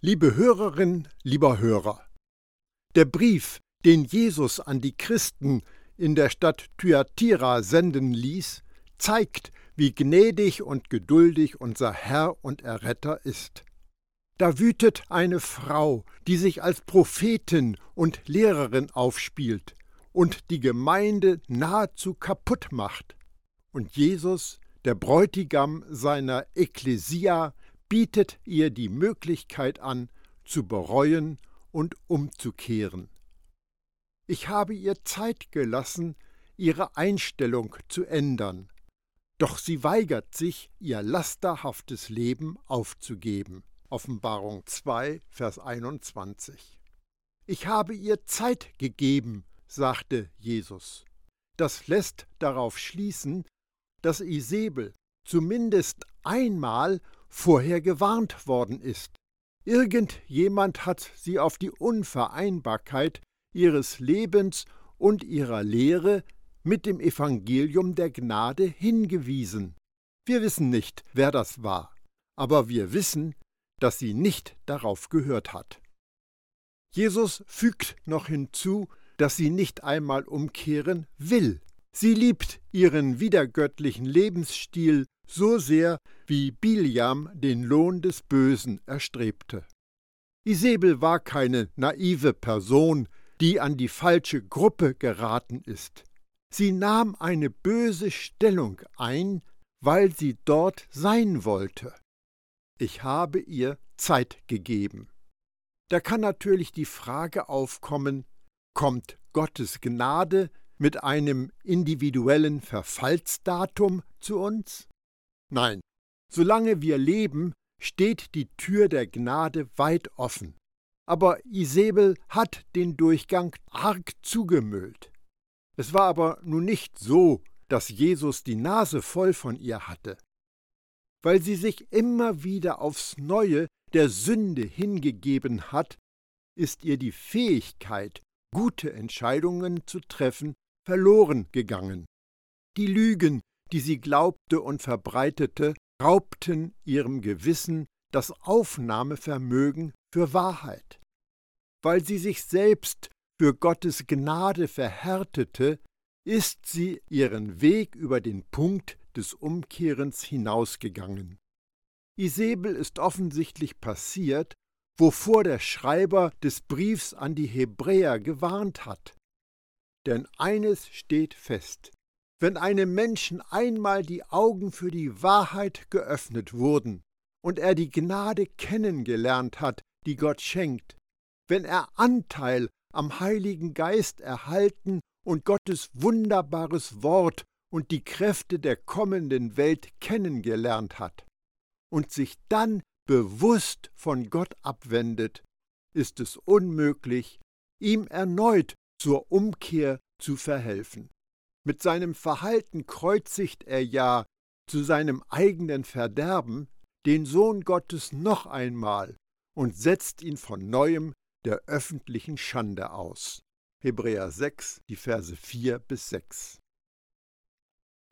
Liebe Hörerin, lieber Hörer, der Brief, den Jesus an die Christen in der Stadt Thyatira senden ließ, zeigt, wie gnädig und geduldig unser Herr und Erretter ist. Da wütet eine Frau, die sich als Prophetin und Lehrerin aufspielt und die Gemeinde nahezu kaputt macht. Und Jesus, der Bräutigam seiner Ekklesia, bietet ihr die Möglichkeit an, zu bereuen und umzukehren. Ich habe ihr Zeit gelassen, ihre Einstellung zu ändern, doch sie weigert sich, ihr lasterhaftes Leben aufzugeben. Offenbarung 2, Vers 21. Ich habe ihr Zeit gegeben, sagte Jesus. Das lässt darauf schließen, dass Isabel zumindest einmal vorher gewarnt worden ist. Irgendjemand hat sie auf die Unvereinbarkeit ihres Lebens und ihrer Lehre mit dem Evangelium der Gnade hingewiesen. Wir wissen nicht, wer das war, aber wir wissen, dass sie nicht darauf gehört hat. Jesus fügt noch hinzu, dass sie nicht einmal umkehren will. Sie liebt ihren wiedergöttlichen Lebensstil so sehr, wie Biliam den Lohn des Bösen erstrebte. Isabel war keine naive Person, die an die falsche Gruppe geraten ist. Sie nahm eine böse Stellung ein, weil sie dort sein wollte. Ich habe ihr Zeit gegeben. Da kann natürlich die Frage aufkommen, kommt Gottes Gnade mit einem individuellen Verfallsdatum zu uns? Nein, solange wir leben, steht die Tür der Gnade weit offen. Aber Isabel hat den Durchgang arg zugemüllt. Es war aber nun nicht so, dass Jesus die Nase voll von ihr hatte. Weil sie sich immer wieder aufs Neue der Sünde hingegeben hat, ist ihr die Fähigkeit, gute Entscheidungen zu treffen, verloren gegangen. Die Lügen, die sie glaubte und verbreitete, raubten ihrem Gewissen das Aufnahmevermögen für Wahrheit. Weil sie sich selbst für Gottes Gnade verhärtete, ist sie ihren Weg über den Punkt des Umkehrens hinausgegangen. Isabel ist offensichtlich passiert, wovor der Schreiber des Briefs an die Hebräer gewarnt hat. Denn eines steht fest, wenn einem Menschen einmal die Augen für die Wahrheit geöffnet wurden und er die Gnade kennengelernt hat, die Gott schenkt, wenn er Anteil am Heiligen Geist erhalten und Gottes wunderbares Wort und die Kräfte der kommenden Welt kennengelernt hat und sich dann bewusst von Gott abwendet, ist es unmöglich, ihm erneut zur Umkehr zu verhelfen. Mit seinem Verhalten kreuzigt er ja zu seinem eigenen Verderben den Sohn Gottes noch einmal und setzt ihn von neuem der öffentlichen Schande aus. Hebräer 6, die Verse 4 bis 6.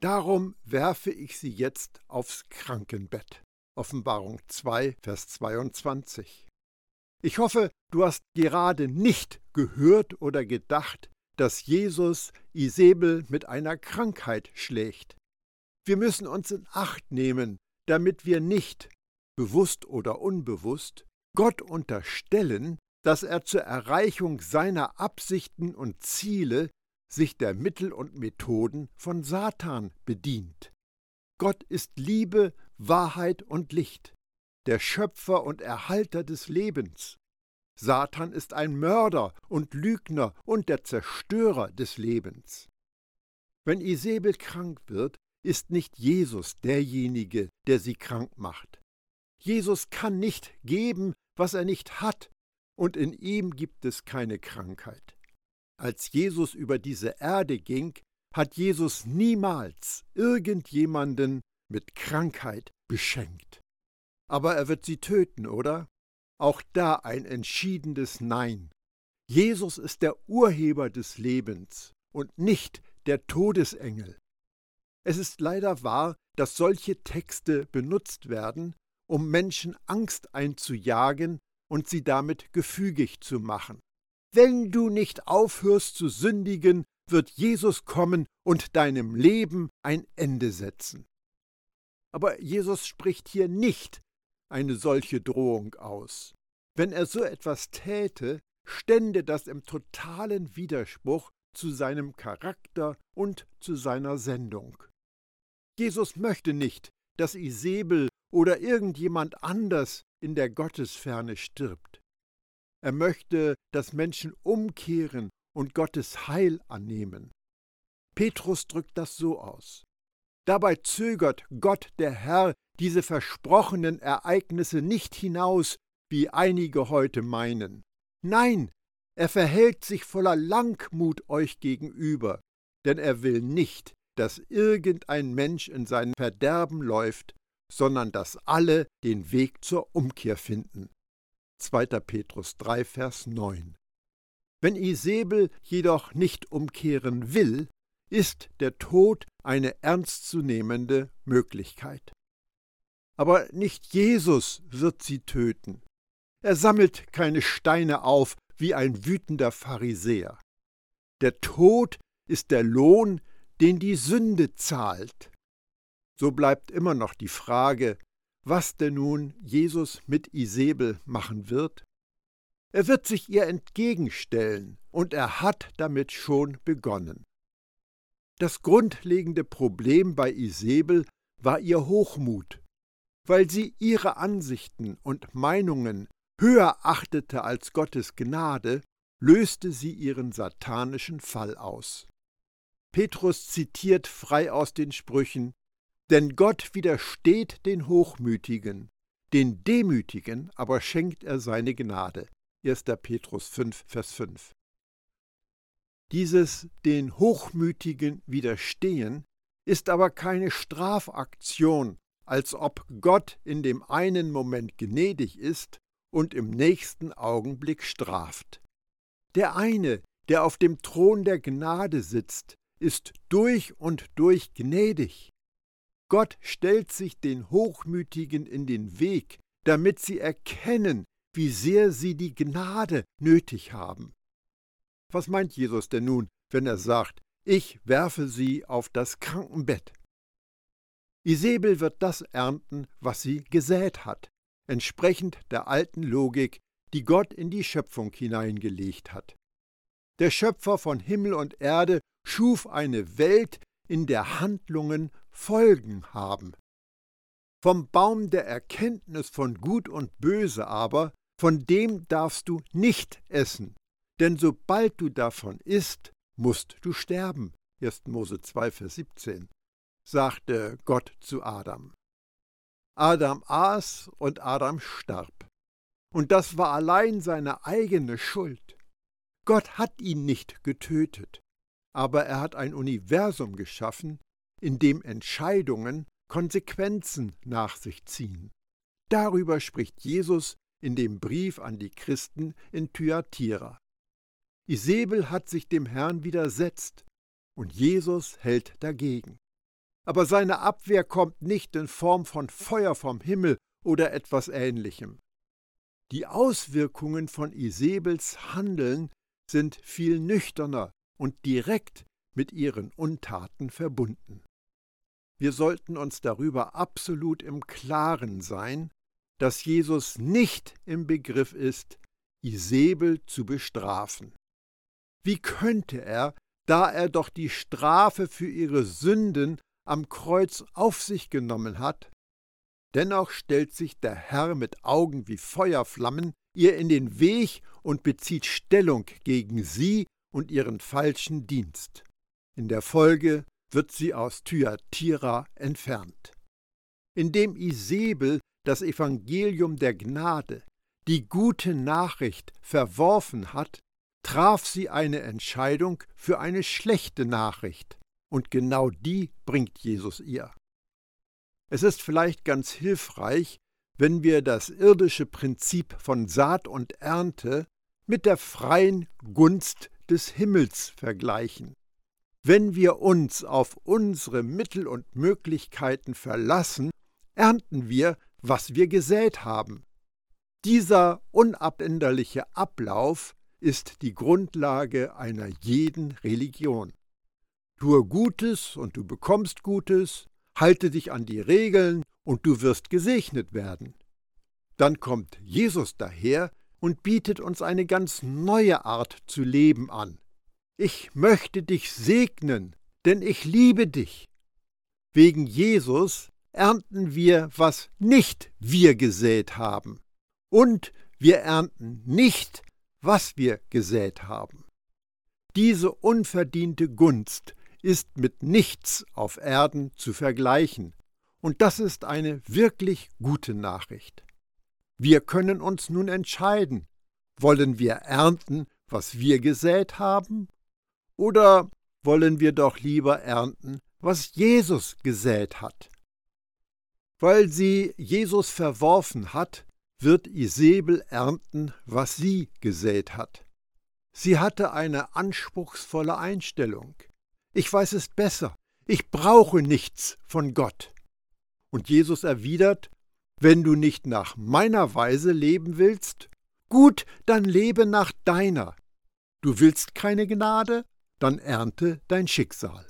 Darum werfe ich sie jetzt aufs Krankenbett. Offenbarung 2, Vers 22. Ich hoffe, du hast gerade nicht gehört oder gedacht, dass Jesus Isabel mit einer Krankheit schlägt. Wir müssen uns in Acht nehmen, damit wir nicht, bewusst oder unbewusst, Gott unterstellen, dass er zur Erreichung seiner Absichten und Ziele sich der Mittel und Methoden von Satan bedient. Gott ist Liebe, Wahrheit und Licht, der Schöpfer und Erhalter des Lebens. Satan ist ein Mörder und Lügner und der Zerstörer des Lebens. Wenn Isabel krank wird, ist nicht Jesus derjenige, der sie krank macht. Jesus kann nicht geben, was er nicht hat, und in ihm gibt es keine Krankheit. Als Jesus über diese Erde ging, hat Jesus niemals irgendjemanden mit Krankheit beschenkt. Aber er wird sie töten, oder? Auch da ein entschiedenes Nein. Jesus ist der Urheber des Lebens und nicht der Todesengel. Es ist leider wahr, dass solche Texte benutzt werden, um Menschen Angst einzujagen und sie damit gefügig zu machen. Wenn du nicht aufhörst zu sündigen, wird Jesus kommen und deinem Leben ein Ende setzen. Aber Jesus spricht hier nicht eine solche Drohung aus. Wenn er so etwas täte, stände das im totalen Widerspruch zu seinem Charakter und zu seiner Sendung. Jesus möchte nicht, dass Isabel oder irgendjemand anders in der Gottesferne stirbt. Er möchte, dass Menschen umkehren und Gottes Heil annehmen. Petrus drückt das so aus. Dabei zögert Gott der Herr diese versprochenen Ereignisse nicht hinaus, wie einige heute meinen. Nein, er verhält sich voller Langmut euch gegenüber, denn er will nicht, dass irgendein Mensch in sein Verderben läuft, sondern dass alle den Weg zur Umkehr finden. 2. Petrus 3, Vers 9. Wenn Isabel jedoch nicht umkehren will, ist der Tod eine ernstzunehmende Möglichkeit. Aber nicht Jesus wird sie töten. Er sammelt keine Steine auf wie ein wütender Pharisäer. Der Tod ist der Lohn, den die Sünde zahlt. So bleibt immer noch die Frage, was denn nun Jesus mit Isabel machen wird. Er wird sich ihr entgegenstellen, und er hat damit schon begonnen. Das grundlegende Problem bei Isabel war ihr Hochmut, weil sie ihre Ansichten und Meinungen höher achtete als Gottes Gnade, löste sie ihren satanischen Fall aus. Petrus zitiert frei aus den Sprüchen Denn Gott widersteht den Hochmütigen, den Demütigen aber schenkt er seine Gnade. 1. Petrus 5, Vers 5. Dieses den Hochmütigen widerstehen ist aber keine Strafaktion, als ob Gott in dem einen Moment gnädig ist und im nächsten Augenblick straft. Der eine, der auf dem Thron der Gnade sitzt, ist durch und durch gnädig. Gott stellt sich den Hochmütigen in den Weg, damit sie erkennen, wie sehr sie die Gnade nötig haben. Was meint Jesus denn nun, wenn er sagt, ich werfe sie auf das Krankenbett? Isabel wird das ernten, was sie gesät hat, entsprechend der alten Logik, die Gott in die Schöpfung hineingelegt hat. Der Schöpfer von Himmel und Erde schuf eine Welt, in der Handlungen Folgen haben. Vom Baum der Erkenntnis von Gut und Böse aber, von dem darfst du nicht essen, denn sobald du davon isst, musst du sterben. 1. Mose 2, Vers 17, sagte Gott zu Adam. Adam aß und Adam starb. Und das war allein seine eigene Schuld. Gott hat ihn nicht getötet, aber er hat ein Universum geschaffen, in dem Entscheidungen Konsequenzen nach sich ziehen. Darüber spricht Jesus in dem Brief an die Christen in Thyatira. Isabel hat sich dem Herrn widersetzt und Jesus hält dagegen. Aber seine Abwehr kommt nicht in Form von Feuer vom Himmel oder etwas ähnlichem. Die Auswirkungen von Isabels Handeln sind viel nüchterner und direkt mit ihren Untaten verbunden. Wir sollten uns darüber absolut im Klaren sein, dass Jesus nicht im Begriff ist, Isabel zu bestrafen. Wie könnte er, da er doch die Strafe für ihre Sünden am Kreuz auf sich genommen hat? Dennoch stellt sich der Herr mit Augen wie Feuerflammen ihr in den Weg und bezieht Stellung gegen sie und ihren falschen Dienst. In der Folge wird sie aus Thyatira entfernt. Indem Isabel das Evangelium der Gnade, die gute Nachricht, verworfen hat, traf sie eine Entscheidung für eine schlechte Nachricht, und genau die bringt Jesus ihr. Es ist vielleicht ganz hilfreich, wenn wir das irdische Prinzip von Saat und Ernte mit der freien Gunst des Himmels vergleichen. Wenn wir uns auf unsere Mittel und Möglichkeiten verlassen, ernten wir, was wir gesät haben. Dieser unabänderliche Ablauf ist die Grundlage einer jeden Religion. Tue Gutes und du bekommst Gutes, halte dich an die Regeln und du wirst gesegnet werden. Dann kommt Jesus daher und bietet uns eine ganz neue Art zu leben an. Ich möchte dich segnen, denn ich liebe dich. Wegen Jesus ernten wir, was nicht wir gesät haben. Und wir ernten nicht, was wir gesät haben. Diese unverdiente Gunst ist mit nichts auf Erden zu vergleichen, und das ist eine wirklich gute Nachricht. Wir können uns nun entscheiden, wollen wir ernten, was wir gesät haben, oder wollen wir doch lieber ernten, was Jesus gesät hat? Weil sie Jesus verworfen hat, wird Isabel ernten, was sie gesät hat. Sie hatte eine anspruchsvolle Einstellung. Ich weiß es besser. Ich brauche nichts von Gott. Und Jesus erwidert, wenn du nicht nach meiner Weise leben willst, gut, dann lebe nach deiner. Du willst keine Gnade, dann ernte dein Schicksal.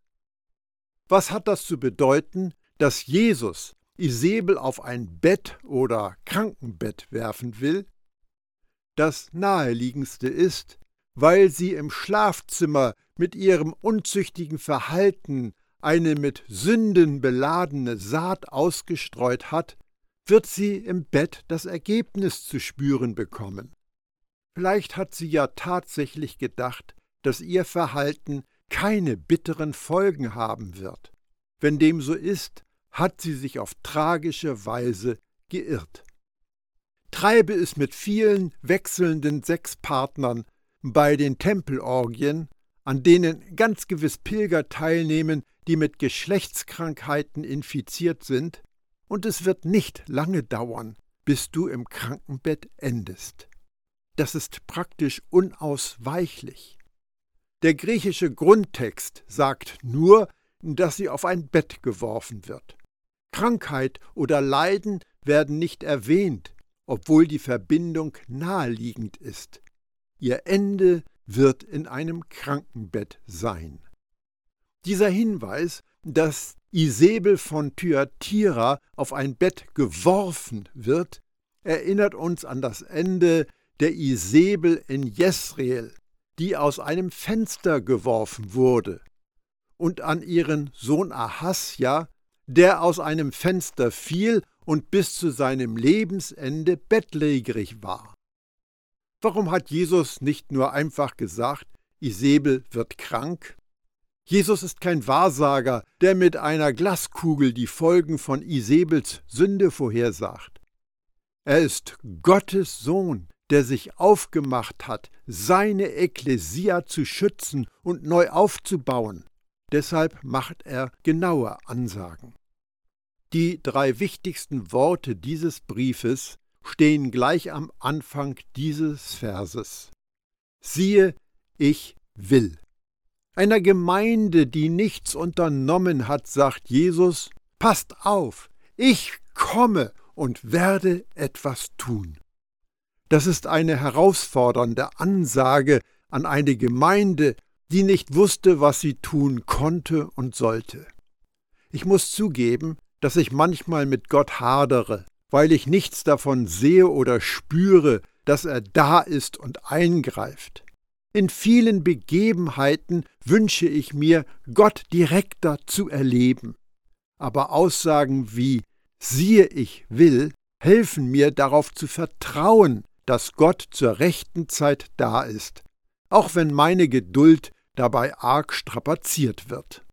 Was hat das zu bedeuten, dass Jesus Isabel auf ein Bett oder Krankenbett werfen will? Das naheliegendste ist, weil sie im Schlafzimmer mit ihrem unzüchtigen Verhalten eine mit Sünden beladene Saat ausgestreut hat, wird sie im Bett das Ergebnis zu spüren bekommen. Vielleicht hat sie ja tatsächlich gedacht, dass ihr Verhalten keine bitteren Folgen haben wird. Wenn dem so ist, hat sie sich auf tragische Weise geirrt. Treibe es mit vielen wechselnden Sexpartnern bei den Tempelorgien, an denen ganz gewiss Pilger teilnehmen, die mit Geschlechtskrankheiten infiziert sind, und es wird nicht lange dauern, bis du im Krankenbett endest. Das ist praktisch unausweichlich. Der griechische Grundtext sagt nur, dass sie auf ein Bett geworfen wird. Krankheit oder Leiden werden nicht erwähnt, obwohl die Verbindung naheliegend ist. Ihr Ende wird in einem Krankenbett sein. Dieser Hinweis, dass Isabel von Thyatira auf ein Bett geworfen wird, erinnert uns an das Ende der Isabel in Jesreel, die aus einem Fenster geworfen wurde, und an ihren Sohn Ahasja, der aus einem Fenster fiel und bis zu seinem Lebensende bettlägerig war. Warum hat Jesus nicht nur einfach gesagt, Isabel wird krank? Jesus ist kein Wahrsager, der mit einer Glaskugel die Folgen von Isabels Sünde vorhersagt. Er ist Gottes Sohn, der sich aufgemacht hat, seine Ekklesia zu schützen und neu aufzubauen. Deshalb macht er genaue Ansagen. Die drei wichtigsten Worte dieses Briefes stehen gleich am Anfang dieses Verses. Siehe, ich will. Einer Gemeinde, die nichts unternommen hat, sagt Jesus, passt auf, ich komme und werde etwas tun. Das ist eine herausfordernde Ansage an eine Gemeinde, die nicht wusste, was sie tun konnte und sollte. Ich muss zugeben, dass ich manchmal mit Gott hadere, weil ich nichts davon sehe oder spüre, dass er da ist und eingreift. In vielen Begebenheiten wünsche ich mir, Gott direkter zu erleben. Aber Aussagen wie siehe ich will helfen mir darauf zu vertrauen, dass Gott zur rechten Zeit da ist, auch wenn meine Geduld dabei arg strapaziert wird.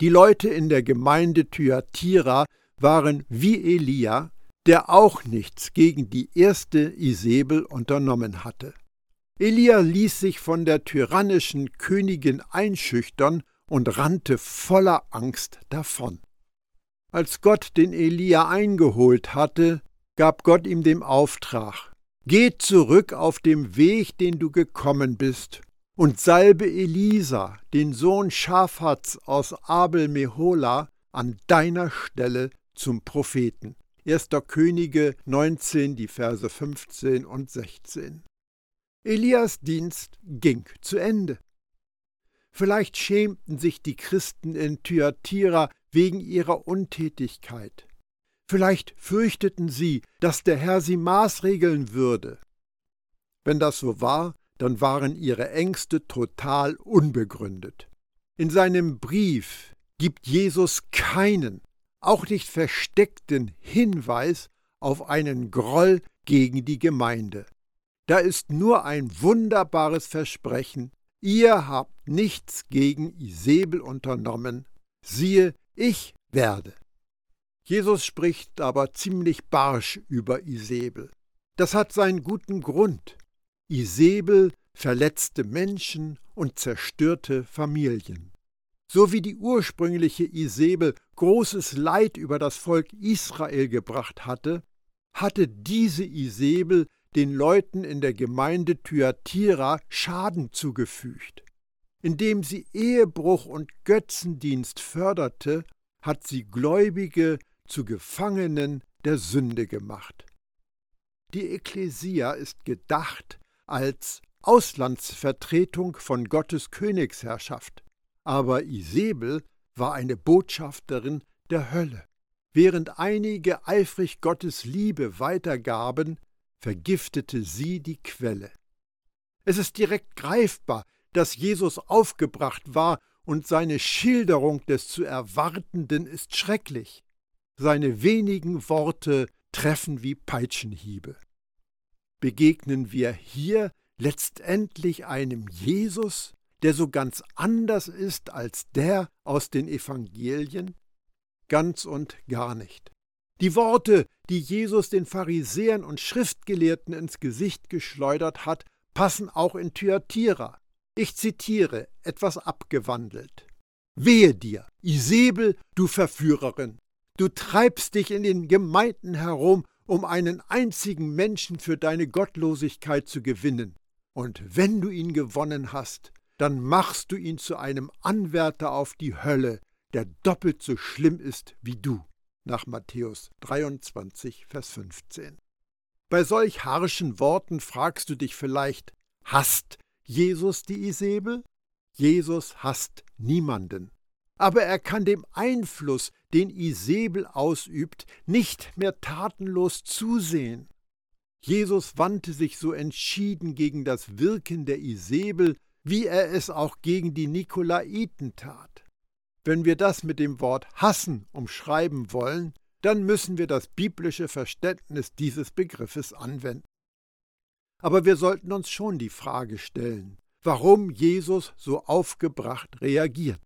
Die Leute in der Gemeinde Thyatira waren wie Elia, der auch nichts gegen die erste Isabel unternommen hatte. Elia ließ sich von der tyrannischen Königin einschüchtern und rannte voller Angst davon. Als Gott den Elia eingeholt hatte, gab Gott ihm den Auftrag, Geh zurück auf dem Weg, den du gekommen bist, und salbe Elisa, den Sohn Schafats aus Abel Mehola, an deiner Stelle zum Propheten. 1. Könige 19, die Verse 15 und 16. Elias Dienst ging zu Ende. Vielleicht schämten sich die Christen in Thyatira wegen ihrer Untätigkeit. Vielleicht fürchteten sie, dass der Herr sie maßregeln würde. Wenn das so war, dann waren ihre Ängste total unbegründet. In seinem Brief gibt Jesus keinen, auch nicht versteckten Hinweis auf einen Groll gegen die Gemeinde. Da ist nur ein wunderbares Versprechen, ihr habt nichts gegen Isabel unternommen, siehe, ich werde. Jesus spricht aber ziemlich barsch über Isabel. Das hat seinen guten Grund. Isabel verletzte Menschen und zerstörte Familien. So wie die ursprüngliche Isabel großes Leid über das Volk Israel gebracht hatte, hatte diese Isabel den Leuten in der Gemeinde Thyatira Schaden zugefügt. Indem sie Ehebruch und Götzendienst förderte, hat sie Gläubige zu Gefangenen der Sünde gemacht. Die Ekklesia ist gedacht als Auslandsvertretung von Gottes Königsherrschaft, aber Isabel war eine Botschafterin der Hölle. Während einige eifrig Gottes Liebe weitergaben, vergiftete sie die Quelle. Es ist direkt greifbar, dass Jesus aufgebracht war, und seine Schilderung des zu Erwartenden ist schrecklich. Seine wenigen Worte treffen wie Peitschenhiebe. Begegnen wir hier letztendlich einem Jesus, der so ganz anders ist als der aus den Evangelien? Ganz und gar nicht. Die Worte, die Jesus den Pharisäern und Schriftgelehrten ins Gesicht geschleudert hat, passen auch in Thyatira. Ich zitiere, etwas abgewandelt. Wehe dir, Isabel, du Verführerin! Du treibst dich in den Gemeinden herum, um einen einzigen Menschen für deine Gottlosigkeit zu gewinnen. Und wenn du ihn gewonnen hast, dann machst du ihn zu einem Anwärter auf die Hölle, der doppelt so schlimm ist wie du nach Matthäus 23, Vers 15. Bei solch harschen Worten fragst du dich vielleicht, hasst Jesus die Isabel? Jesus hasst niemanden. Aber er kann dem Einfluss, den Isabel ausübt, nicht mehr tatenlos zusehen. Jesus wandte sich so entschieden gegen das Wirken der Isabel, wie er es auch gegen die Nikolaiten tat. Wenn wir das mit dem Wort hassen umschreiben wollen, dann müssen wir das biblische Verständnis dieses Begriffes anwenden. Aber wir sollten uns schon die Frage stellen, warum Jesus so aufgebracht reagiert.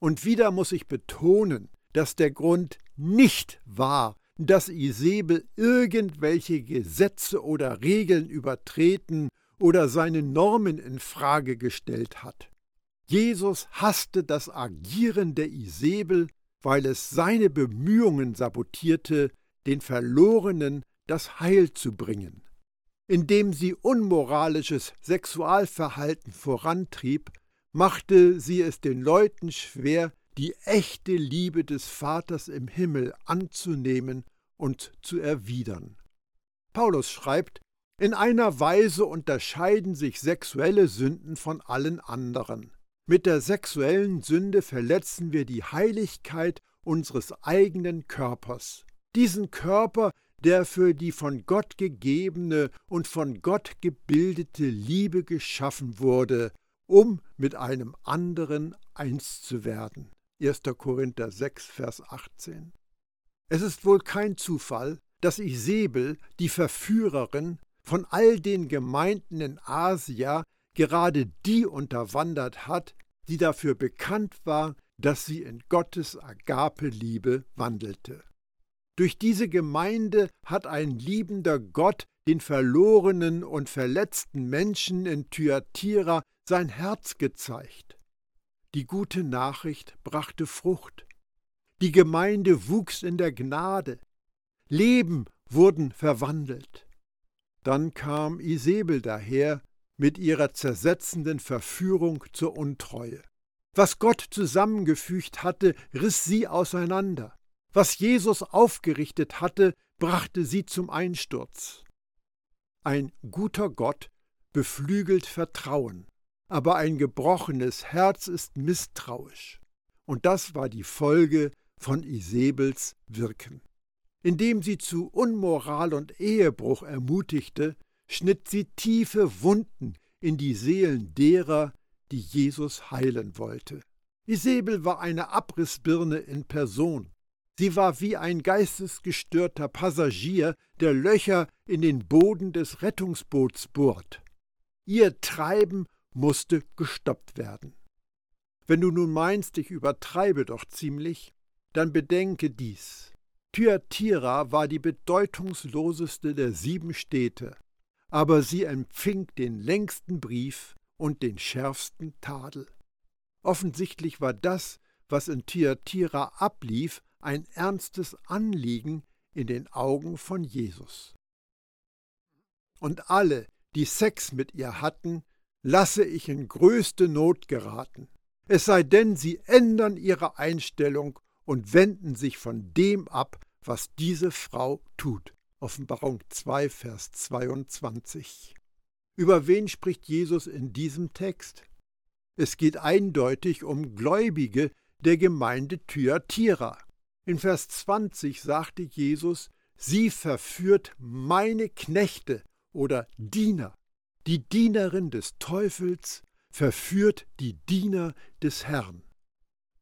Und wieder muss ich betonen, dass der Grund nicht war, dass Isabel irgendwelche Gesetze oder Regeln übertreten oder seine Normen in Frage gestellt hat. Jesus hasste das Agieren der Isabel, weil es seine Bemühungen sabotierte, den Verlorenen das Heil zu bringen. Indem sie unmoralisches Sexualverhalten vorantrieb, machte sie es den Leuten schwer, die echte Liebe des Vaters im Himmel anzunehmen und zu erwidern. Paulus schreibt, in einer Weise unterscheiden sich sexuelle Sünden von allen anderen. Mit der sexuellen Sünde verletzen wir die Heiligkeit unseres eigenen Körpers. Diesen Körper, der für die von Gott gegebene und von Gott gebildete Liebe geschaffen wurde, um mit einem anderen eins zu werden. 1. Korinther 6, Vers 18. Es ist wohl kein Zufall, dass Isabel, die Verführerin, von all den Gemeinden in Asia gerade die unterwandert hat, die dafür bekannt war, dass sie in Gottes Agape-Liebe wandelte. Durch diese Gemeinde hat ein liebender Gott den verlorenen und verletzten Menschen in Thyatira sein Herz gezeigt. Die gute Nachricht brachte Frucht. Die Gemeinde wuchs in der Gnade. Leben wurden verwandelt. Dann kam Isabel daher, mit ihrer zersetzenden Verführung zur Untreue. Was Gott zusammengefügt hatte, riss sie auseinander. Was Jesus aufgerichtet hatte, brachte sie zum Einsturz. Ein guter Gott beflügelt Vertrauen, aber ein gebrochenes Herz ist misstrauisch. Und das war die Folge von Isabels Wirken. Indem sie zu Unmoral und Ehebruch ermutigte, schnitt sie tiefe Wunden in die Seelen derer, die Jesus heilen wollte. Isabel war eine Abrissbirne in Person. Sie war wie ein geistesgestörter Passagier, der Löcher in den Boden des Rettungsboots bohrt. Ihr Treiben musste gestoppt werden. Wenn du nun meinst, ich übertreibe doch ziemlich, dann bedenke dies. Thyatira war die bedeutungsloseste der sieben Städte, aber sie empfing den längsten Brief und den schärfsten Tadel. Offensichtlich war das, was in Thyatira ablief, ein ernstes Anliegen in den Augen von Jesus. Und alle, die Sex mit ihr hatten, lasse ich in größte Not geraten. Es sei denn, sie ändern ihre Einstellung und wenden sich von dem ab, was diese Frau tut. Offenbarung 2, Vers 22. Über wen spricht Jesus in diesem Text? Es geht eindeutig um Gläubige der Gemeinde Thyatira. In Vers 20 sagte Jesus, sie verführt meine Knechte oder Diener. Die Dienerin des Teufels verführt die Diener des Herrn.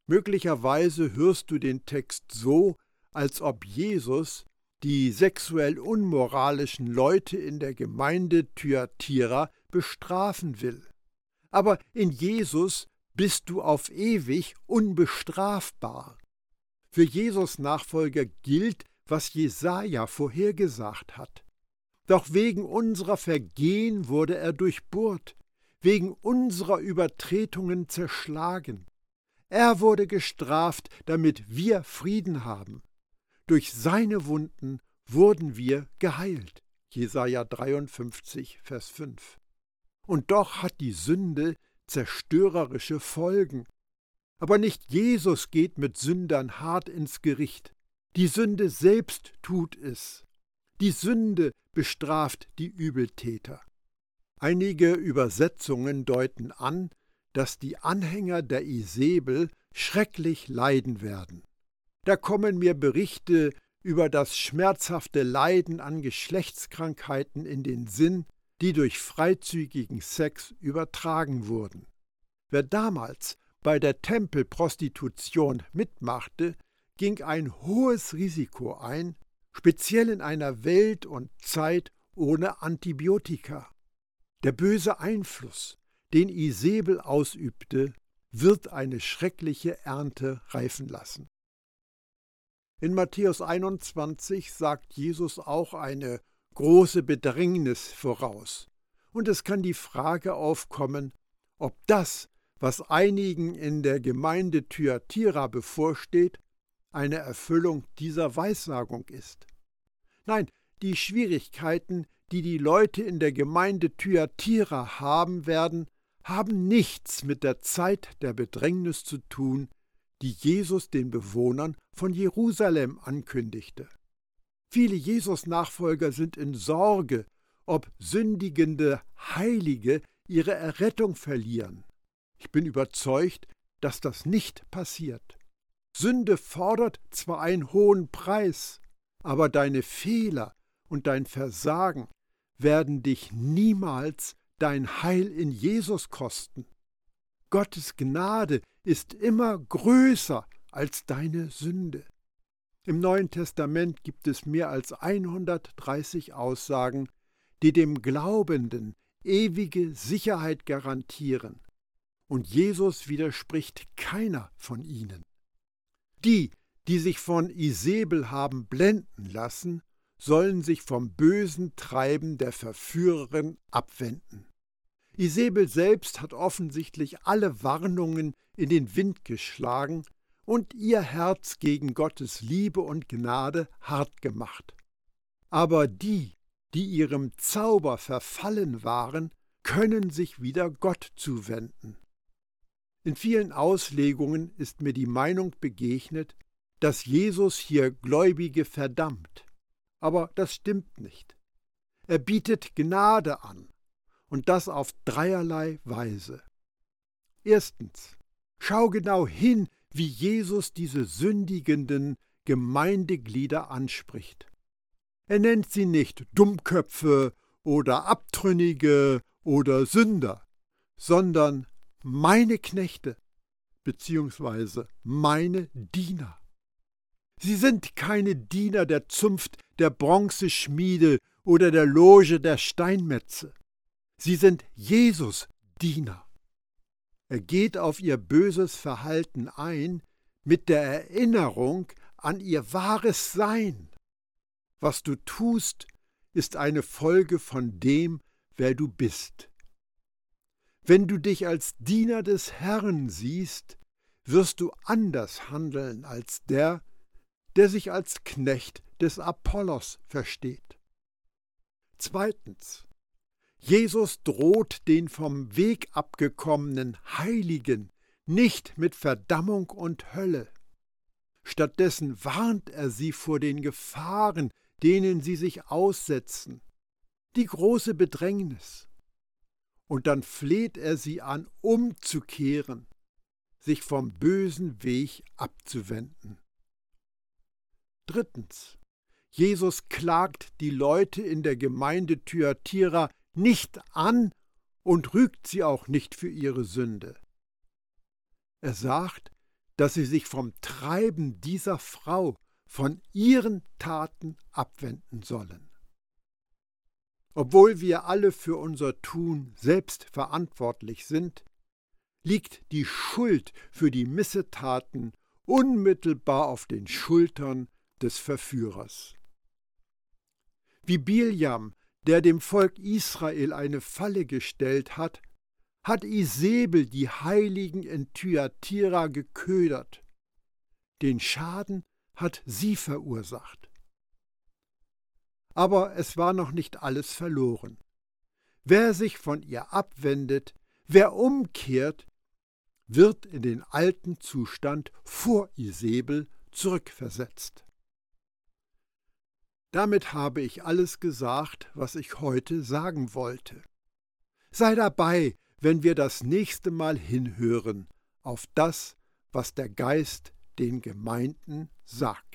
Möglicherweise hörst du den Text so, als ob Jesus die sexuell unmoralischen Leute in der Gemeinde Thyatira bestrafen will. Aber in Jesus bist du auf ewig unbestrafbar. Für Jesus Nachfolger gilt, was Jesaja vorhergesagt hat. Doch wegen unserer Vergehen wurde er durchbohrt, wegen unserer Übertretungen zerschlagen. Er wurde gestraft, damit wir Frieden haben. Durch seine Wunden wurden wir geheilt. Jesaja 53, Vers 5. Und doch hat die Sünde zerstörerische Folgen. Aber nicht Jesus geht mit Sündern hart ins Gericht. Die Sünde selbst tut es. Die Sünde bestraft die Übeltäter. Einige Übersetzungen deuten an, dass die Anhänger der Isabel schrecklich leiden werden. Da kommen mir Berichte über das schmerzhafte Leiden an Geschlechtskrankheiten in den Sinn, die durch freizügigen Sex übertragen wurden. Wer damals bei der Tempelprostitution mitmachte, ging ein hohes Risiko ein, speziell in einer Welt und Zeit ohne Antibiotika. Der böse Einfluss, den Isabel ausübte, wird eine schreckliche Ernte reifen lassen. In Matthäus 21 sagt Jesus auch eine große Bedrängnis voraus. Und es kann die Frage aufkommen, ob das, was einigen in der Gemeinde Thyatira bevorsteht, eine Erfüllung dieser Weissagung ist. Nein, die Schwierigkeiten, die die Leute in der Gemeinde Thyatira haben werden, haben nichts mit der Zeit der Bedrängnis zu tun, die Jesus den Bewohnern von Jerusalem ankündigte. Viele Jesus-Nachfolger sind in Sorge, ob sündigende Heilige ihre Errettung verlieren. Ich bin überzeugt, dass das nicht passiert. Sünde fordert zwar einen hohen Preis, aber deine Fehler und dein Versagen werden dich niemals dein Heil in Jesus kosten. Gottes Gnade ist immer größer als deine Sünde. Im Neuen Testament gibt es mehr als 130 Aussagen, die dem Glaubenden ewige Sicherheit garantieren und Jesus widerspricht keiner von ihnen. Die, die sich von Isabel haben blenden lassen, sollen sich vom bösen Treiben der Verführerin abwenden. Isabel selbst hat offensichtlich alle Warnungen in den Wind geschlagen und ihr Herz gegen Gottes Liebe und Gnade hart gemacht. Aber die, die ihrem Zauber verfallen waren, können sich wieder Gott zuwenden. In vielen Auslegungen ist mir die Meinung begegnet, dass Jesus hier Gläubige verdammt. Aber das stimmt nicht. Er bietet Gnade an, und das auf dreierlei Weise. Erstens, schau genau hin, wie Jesus diese sündigenden Gemeindeglieder anspricht. Er nennt sie nicht Dummköpfe oder Abtrünnige oder Sünder, sondern meine Knechte beziehungsweise meine Diener. Sie sind keine Diener der Zunft der Bronzeschmiede oder der Loge der Steinmetze. Sie sind Jesus Diener. Er geht auf ihr böses Verhalten ein mit der Erinnerung an ihr wahres Sein. Was du tust, ist eine Folge von dem, wer du bist. Wenn du dich als Diener des Herrn siehst, wirst du anders handeln als der, der sich als Knecht des Apollos versteht. Zweitens. Jesus droht den vom Weg abgekommenen Heiligen nicht mit Verdammung und Hölle. Stattdessen warnt er sie vor den Gefahren, denen sie sich aussetzen, die große Bedrängnis. Und dann fleht er sie an, umzukehren, sich vom bösen Weg abzuwenden. Drittens. Jesus klagt die Leute in der Gemeinde Thyatira nicht an und rügt sie auch nicht für ihre Sünde. Er sagt, dass sie sich vom Treiben dieser Frau, von ihren Taten abwenden sollen. Obwohl wir alle für unser Tun selbst verantwortlich sind, liegt die Schuld für die Missetaten unmittelbar auf den Schultern des Verführers. Wie Biljam der dem Volk Israel eine Falle gestellt hat, hat Isabel die Heiligen in Thyatira geködert. Den Schaden hat sie verursacht. Aber es war noch nicht alles verloren. Wer sich von ihr abwendet, wer umkehrt, wird in den alten Zustand vor Isabel zurückversetzt. Damit habe ich alles gesagt, was ich heute sagen wollte. Sei dabei, wenn wir das nächste Mal hinhören auf das, was der Geist den Gemeinden sagt.